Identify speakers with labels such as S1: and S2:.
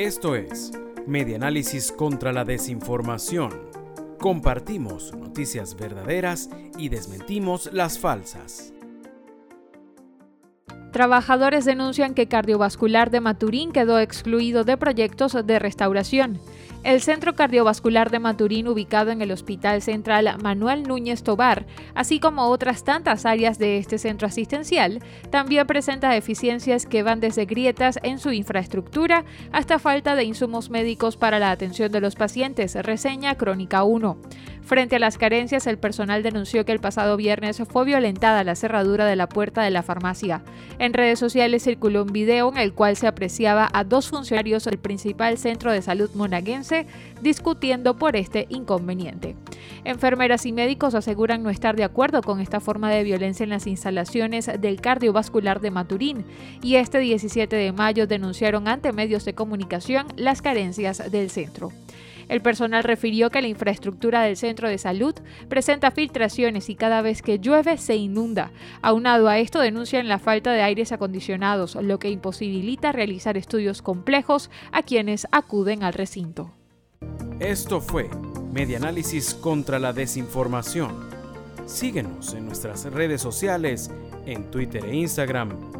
S1: Esto es Medianálisis contra la Desinformación. Compartimos noticias verdaderas y desmentimos las falsas.
S2: Trabajadores denuncian que Cardiovascular de Maturín quedó excluido de proyectos de restauración. El Centro Cardiovascular de Maturín, ubicado en el Hospital Central Manuel Núñez Tobar, así como otras tantas áreas de este centro asistencial, también presenta deficiencias que van desde grietas en su infraestructura hasta falta de insumos médicos para la atención de los pacientes, reseña Crónica 1. Frente a las carencias, el personal denunció que el pasado viernes fue violentada la cerradura de la puerta de la farmacia. En redes sociales circuló un video en el cual se apreciaba a dos funcionarios del principal centro de salud monaguense discutiendo por este inconveniente. Enfermeras y médicos aseguran no estar de acuerdo con esta forma de violencia en las instalaciones del cardiovascular de Maturín y este 17 de mayo denunciaron ante medios de comunicación las carencias del centro. El personal refirió que la infraestructura del centro de salud presenta filtraciones y cada vez que llueve se inunda. Aunado a esto denuncian la falta de aires acondicionados, lo que imposibilita realizar estudios complejos a quienes acuden al recinto.
S1: Esto fue Medianálisis contra la Desinformación. Síguenos en nuestras redes sociales, en Twitter e Instagram